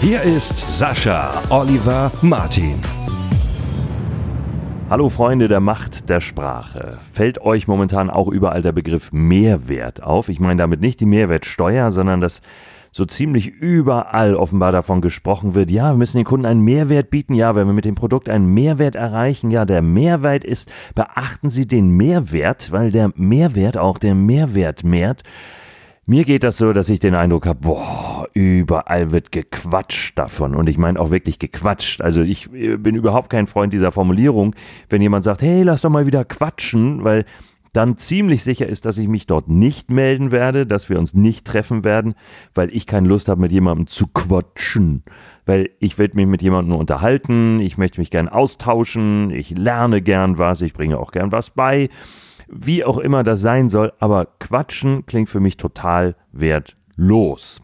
Hier ist Sascha Oliver Martin. Hallo Freunde der Macht der Sprache. Fällt euch momentan auch überall der Begriff Mehrwert auf? Ich meine damit nicht die Mehrwertsteuer, sondern das so ziemlich überall offenbar davon gesprochen wird, ja, wir müssen den Kunden einen Mehrwert bieten, ja, wenn wir mit dem Produkt einen Mehrwert erreichen, ja, der Mehrwert ist, beachten Sie den Mehrwert, weil der Mehrwert auch der Mehrwert mehrt. Mir geht das so, dass ich den Eindruck habe, boah, überall wird gequatscht davon. Und ich meine auch wirklich gequatscht. Also ich bin überhaupt kein Freund dieser Formulierung, wenn jemand sagt, hey, lass doch mal wieder quatschen, weil dann ziemlich sicher ist, dass ich mich dort nicht melden werde, dass wir uns nicht treffen werden, weil ich keine Lust habe, mit jemandem zu quatschen. Weil ich will mich mit jemandem unterhalten, ich möchte mich gern austauschen, ich lerne gern was, ich bringe auch gern was bei. Wie auch immer das sein soll, aber quatschen klingt für mich total wertlos.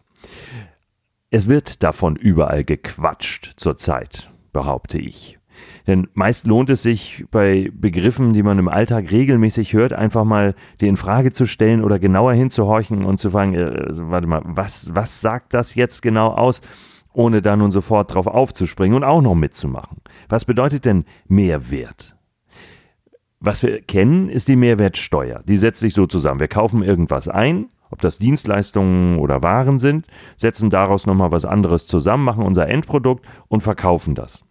Es wird davon überall gequatscht zurzeit, behaupte ich. Denn meist lohnt es sich bei Begriffen, die man im Alltag regelmäßig hört, einfach mal die in Frage zu stellen oder genauer hinzuhorchen und zu fragen, äh, warte mal, was, was sagt das jetzt genau aus? Ohne da nun sofort drauf aufzuspringen und auch noch mitzumachen. Was bedeutet denn Mehrwert? Was wir kennen, ist die Mehrwertsteuer. Die setzt sich so zusammen. Wir kaufen irgendwas ein, ob das Dienstleistungen oder Waren sind, setzen daraus nochmal was anderes zusammen, machen unser Endprodukt und verkaufen das.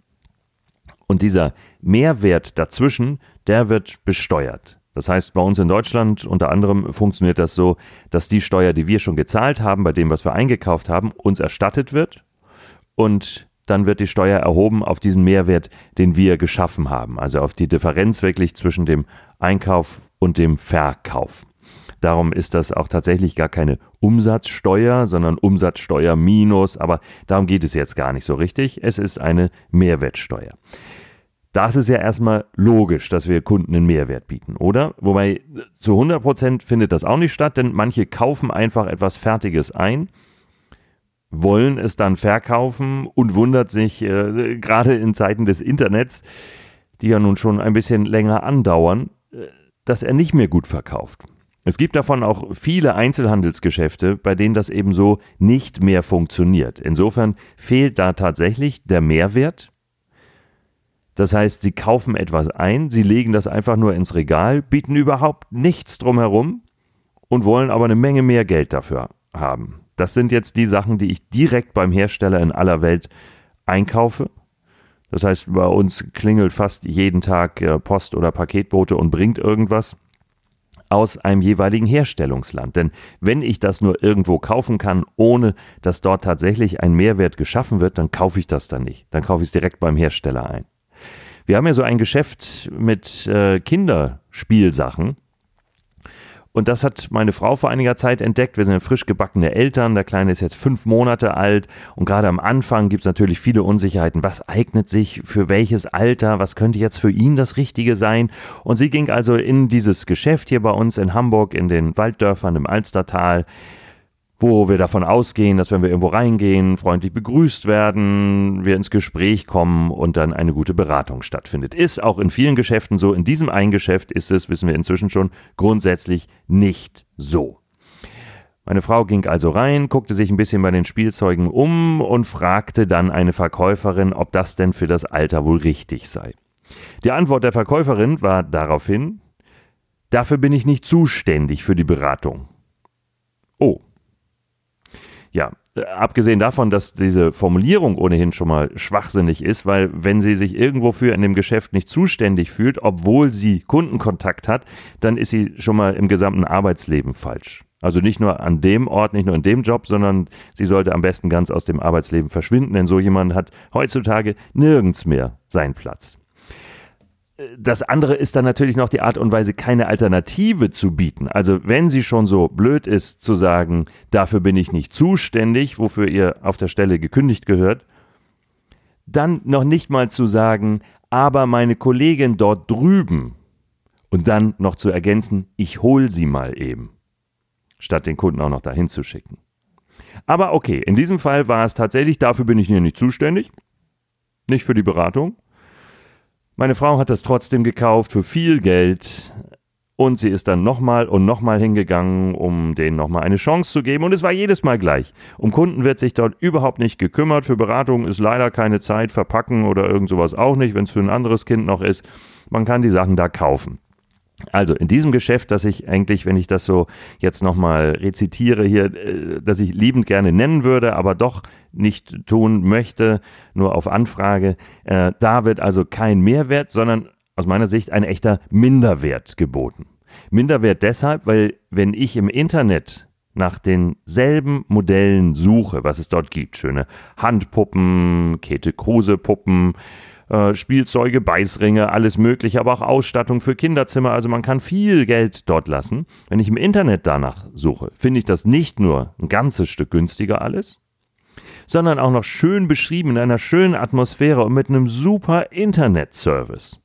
Und dieser Mehrwert dazwischen, der wird besteuert. Das heißt, bei uns in Deutschland unter anderem funktioniert das so, dass die Steuer, die wir schon gezahlt haben, bei dem, was wir eingekauft haben, uns erstattet wird und dann wird die Steuer erhoben auf diesen Mehrwert, den wir geschaffen haben, also auf die Differenz wirklich zwischen dem Einkauf und dem Verkauf. Darum ist das auch tatsächlich gar keine Umsatzsteuer, sondern Umsatzsteuer minus, aber darum geht es jetzt gar nicht so richtig. Es ist eine Mehrwertsteuer. Das ist ja erstmal logisch, dass wir Kunden einen Mehrwert bieten, oder? Wobei zu 100 Prozent findet das auch nicht statt, denn manche kaufen einfach etwas Fertiges ein, wollen es dann verkaufen und wundert sich, äh, gerade in Zeiten des Internets, die ja nun schon ein bisschen länger andauern, äh, dass er nicht mehr gut verkauft. Es gibt davon auch viele Einzelhandelsgeschäfte, bei denen das eben so nicht mehr funktioniert. Insofern fehlt da tatsächlich der Mehrwert das heißt, sie kaufen etwas ein, sie legen das einfach nur ins Regal, bieten überhaupt nichts drumherum und wollen aber eine Menge mehr Geld dafür haben. Das sind jetzt die Sachen, die ich direkt beim Hersteller in aller Welt einkaufe. Das heißt, bei uns klingelt fast jeden Tag äh, Post oder Paketbote und bringt irgendwas aus einem jeweiligen Herstellungsland. Denn wenn ich das nur irgendwo kaufen kann, ohne dass dort tatsächlich ein Mehrwert geschaffen wird, dann kaufe ich das dann nicht. Dann kaufe ich es direkt beim Hersteller ein. Wir haben ja so ein Geschäft mit äh, Kinderspielsachen. Und das hat meine Frau vor einiger Zeit entdeckt. Wir sind frisch gebackene Eltern. Der Kleine ist jetzt fünf Monate alt. Und gerade am Anfang gibt es natürlich viele Unsicherheiten. Was eignet sich für welches Alter? Was könnte jetzt für ihn das Richtige sein? Und sie ging also in dieses Geschäft hier bei uns in Hamburg, in den Walddörfern im Alstertal wo wir davon ausgehen, dass wenn wir irgendwo reingehen, freundlich begrüßt werden, wir ins Gespräch kommen und dann eine gute Beratung stattfindet. Ist auch in vielen Geschäften so. In diesem einen Geschäft ist es, wissen wir inzwischen schon, grundsätzlich nicht so. Meine Frau ging also rein, guckte sich ein bisschen bei den Spielzeugen um und fragte dann eine Verkäuferin, ob das denn für das Alter wohl richtig sei. Die Antwort der Verkäuferin war daraufhin, dafür bin ich nicht zuständig für die Beratung. Oh, ja, abgesehen davon, dass diese Formulierung ohnehin schon mal schwachsinnig ist, weil wenn sie sich irgendwo für in dem Geschäft nicht zuständig fühlt, obwohl sie Kundenkontakt hat, dann ist sie schon mal im gesamten Arbeitsleben falsch. Also nicht nur an dem Ort, nicht nur in dem Job, sondern sie sollte am besten ganz aus dem Arbeitsleben verschwinden, denn so jemand hat heutzutage nirgends mehr seinen Platz. Das andere ist dann natürlich noch die Art und Weise, keine Alternative zu bieten. Also wenn sie schon so blöd ist zu sagen, dafür bin ich nicht zuständig, wofür ihr auf der Stelle gekündigt gehört, dann noch nicht mal zu sagen, aber meine Kollegin dort drüben und dann noch zu ergänzen, ich hol sie mal eben, statt den Kunden auch noch dahin zu schicken. Aber okay, in diesem Fall war es tatsächlich, dafür bin ich hier nicht zuständig, nicht für die Beratung. Meine Frau hat das trotzdem gekauft für viel Geld und sie ist dann nochmal und nochmal hingegangen, um denen nochmal eine Chance zu geben. Und es war jedes Mal gleich. Um Kunden wird sich dort überhaupt nicht gekümmert. Für Beratung ist leider keine Zeit. Verpacken oder irgend sowas auch nicht, wenn es für ein anderes Kind noch ist. Man kann die Sachen da kaufen. Also in diesem Geschäft, das ich eigentlich, wenn ich das so jetzt nochmal rezitiere hier, äh, dass ich liebend gerne nennen würde, aber doch nicht tun möchte, nur auf Anfrage, äh, da wird also kein Mehrwert, sondern aus meiner Sicht ein echter Minderwert geboten. Minderwert deshalb, weil wenn ich im Internet nach denselben Modellen suche, was es dort gibt, schöne Handpuppen, Käthe Kruse Puppen, äh, Spielzeuge, Beißringe, alles mögliche, aber auch Ausstattung für Kinderzimmer. Also man kann viel Geld dort lassen. Wenn ich im Internet danach suche, finde ich das nicht nur ein ganzes Stück günstiger alles, sondern auch noch schön beschrieben in einer schönen Atmosphäre und mit einem super Internetservice.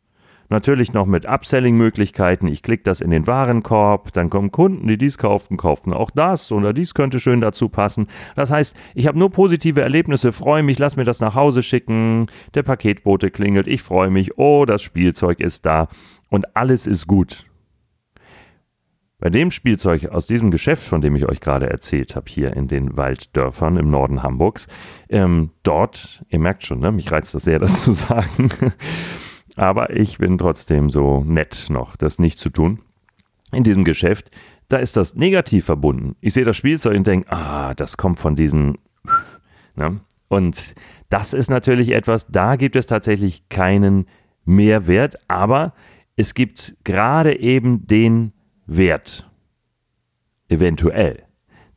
Natürlich noch mit Upselling-Möglichkeiten. Ich klicke das in den Warenkorb, dann kommen Kunden, die dies kauften, kauften auch das oder dies könnte schön dazu passen. Das heißt, ich habe nur positive Erlebnisse, freue mich, lass mir das nach Hause schicken, der Paketbote klingelt, ich freue mich, oh, das Spielzeug ist da und alles ist gut. Bei dem Spielzeug aus diesem Geschäft, von dem ich euch gerade erzählt habe, hier in den Walddörfern im Norden Hamburgs, ähm, dort, ihr merkt schon, ne, mich reizt das sehr, das zu sagen, aber ich bin trotzdem so nett noch, das nicht zu tun. In diesem Geschäft, da ist das negativ verbunden. Ich sehe das Spielzeug und denke, ah, das kommt von diesen. Ne? Und das ist natürlich etwas, da gibt es tatsächlich keinen Mehrwert, aber es gibt gerade eben den Wert, eventuell,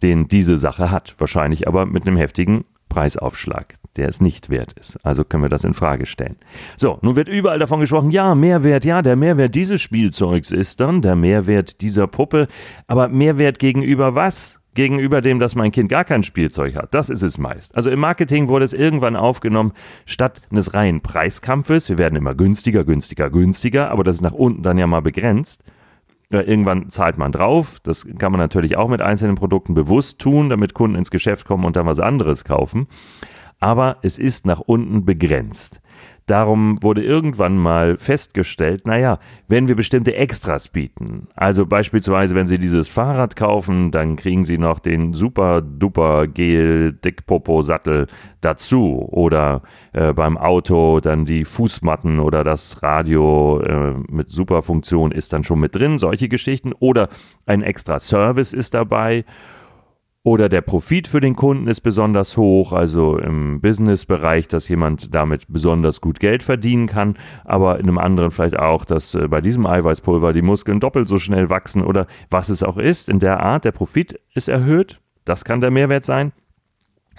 den diese Sache hat. Wahrscheinlich aber mit einem heftigen Preisaufschlag, der es nicht wert ist. Also können wir das in Frage stellen. So, nun wird überall davon gesprochen, ja, Mehrwert, ja, der Mehrwert dieses Spielzeugs ist dann der Mehrwert dieser Puppe. Aber Mehrwert gegenüber was? Gegenüber dem, dass mein Kind gar kein Spielzeug hat. Das ist es meist. Also im Marketing wurde es irgendwann aufgenommen, statt eines reinen Preiskampfes. Wir werden immer günstiger, günstiger, günstiger, aber das ist nach unten dann ja mal begrenzt Irgendwann zahlt man drauf. Das kann man natürlich auch mit einzelnen Produkten bewusst tun, damit Kunden ins Geschäft kommen und dann was anderes kaufen. Aber es ist nach unten begrenzt. Darum wurde irgendwann mal festgestellt, naja, wenn wir bestimmte Extras bieten, also beispielsweise, wenn Sie dieses Fahrrad kaufen, dann kriegen Sie noch den super duper Gel Dickpopo Sattel dazu oder äh, beim Auto dann die Fußmatten oder das Radio äh, mit super Funktion ist dann schon mit drin, solche Geschichten oder ein extra Service ist dabei oder der Profit für den Kunden ist besonders hoch, also im Business-Bereich, dass jemand damit besonders gut Geld verdienen kann, aber in einem anderen vielleicht auch, dass äh, bei diesem Eiweißpulver die Muskeln doppelt so schnell wachsen oder was es auch ist, in der Art, der Profit ist erhöht, das kann der Mehrwert sein.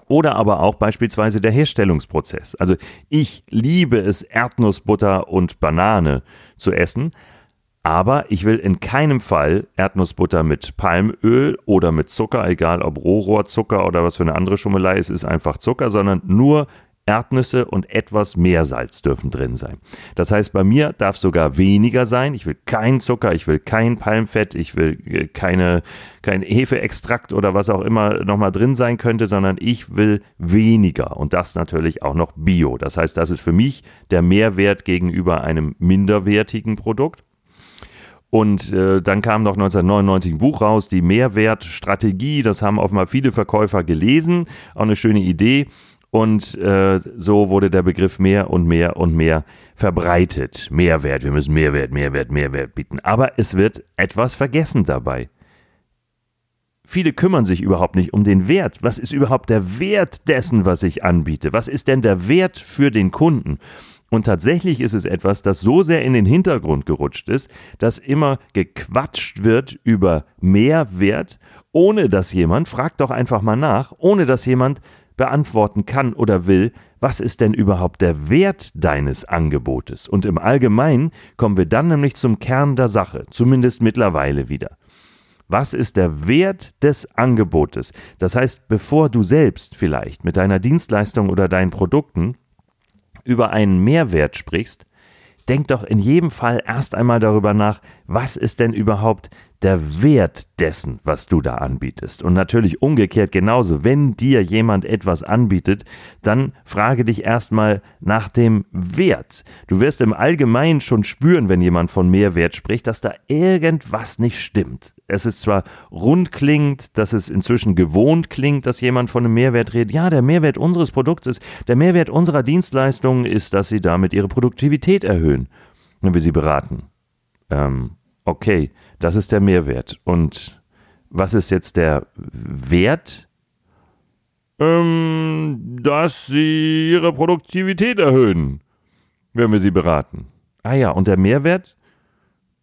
Oder aber auch beispielsweise der Herstellungsprozess. Also ich liebe es, Erdnussbutter und Banane zu essen, aber ich will in keinem Fall Erdnussbutter mit Palmöl oder mit Zucker, egal ob Rohrohrzucker oder was für eine andere Schummelei es ist, einfach Zucker, sondern nur Erdnüsse und etwas Meersalz dürfen drin sein. Das heißt, bei mir darf sogar weniger sein. Ich will keinen Zucker, ich will kein Palmfett, ich will äh, keine, kein Hefeextrakt oder was auch immer nochmal drin sein könnte, sondern ich will weniger und das natürlich auch noch Bio. Das heißt, das ist für mich der Mehrwert gegenüber einem minderwertigen Produkt. Und äh, dann kam noch 1999 ein Buch raus, die Mehrwertstrategie. Das haben offenbar viele Verkäufer gelesen. Auch eine schöne Idee. Und äh, so wurde der Begriff mehr und mehr und mehr verbreitet. Mehrwert, wir müssen Mehrwert, Mehrwert, Mehrwert bieten. Aber es wird etwas vergessen dabei. Viele kümmern sich überhaupt nicht um den Wert. Was ist überhaupt der Wert dessen, was ich anbiete? Was ist denn der Wert für den Kunden? Und tatsächlich ist es etwas, das so sehr in den Hintergrund gerutscht ist, dass immer gequatscht wird über Mehrwert, ohne dass jemand, fragt doch einfach mal nach, ohne dass jemand beantworten kann oder will, was ist denn überhaupt der Wert deines Angebotes? Und im Allgemeinen kommen wir dann nämlich zum Kern der Sache, zumindest mittlerweile wieder. Was ist der Wert des Angebotes? Das heißt, bevor du selbst vielleicht mit deiner Dienstleistung oder deinen Produkten über einen Mehrwert sprichst, denk doch in jedem Fall erst einmal darüber nach, was ist denn überhaupt der Wert dessen, was du da anbietest. Und natürlich umgekehrt genauso, wenn dir jemand etwas anbietet, dann frage dich erstmal nach dem Wert. Du wirst im Allgemeinen schon spüren, wenn jemand von Mehrwert spricht, dass da irgendwas nicht stimmt. Es ist zwar rund klingt, dass es inzwischen gewohnt klingt, dass jemand von einem Mehrwert redet. Ja, der Mehrwert unseres Produktes, der Mehrwert unserer Dienstleistungen ist, dass sie damit ihre Produktivität erhöhen, wenn wir sie beraten. Ähm, okay, das ist der Mehrwert. Und was ist jetzt der Wert? Ähm, dass sie ihre Produktivität erhöhen, wenn wir sie beraten. Ah ja, und der Mehrwert?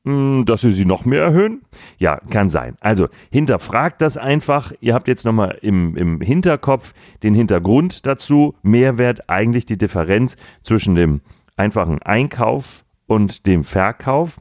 Hm, dass sie sie noch mehr erhöhen? Ja, kann sein. Also hinterfragt das einfach. Ihr habt jetzt nochmal im, im Hinterkopf den Hintergrund dazu. Mehrwert eigentlich die Differenz zwischen dem einfachen Einkauf und dem Verkauf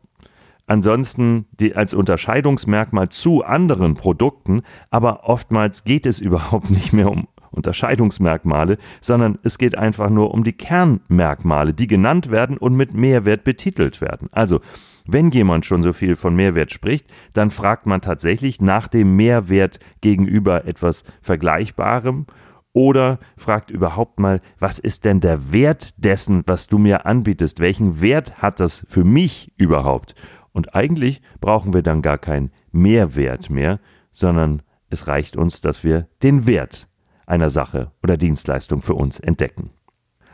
ansonsten die, als Unterscheidungsmerkmal zu anderen Produkten, aber oftmals geht es überhaupt nicht mehr um Unterscheidungsmerkmale, sondern es geht einfach nur um die Kernmerkmale, die genannt werden und mit Mehrwert betitelt werden. Also, wenn jemand schon so viel von Mehrwert spricht, dann fragt man tatsächlich nach dem Mehrwert gegenüber etwas Vergleichbarem oder fragt überhaupt mal, was ist denn der Wert dessen, was du mir anbietest? Welchen Wert hat das für mich überhaupt? Und eigentlich brauchen wir dann gar keinen Mehrwert mehr, sondern es reicht uns, dass wir den Wert einer Sache oder Dienstleistung für uns entdecken.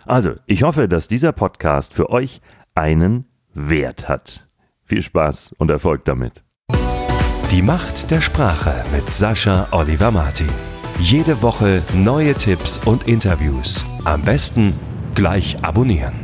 Also, ich hoffe, dass dieser Podcast für euch einen Wert hat. Viel Spaß und Erfolg damit. Die Macht der Sprache mit Sascha Oliver Martin. Jede Woche neue Tipps und Interviews. Am besten gleich abonnieren.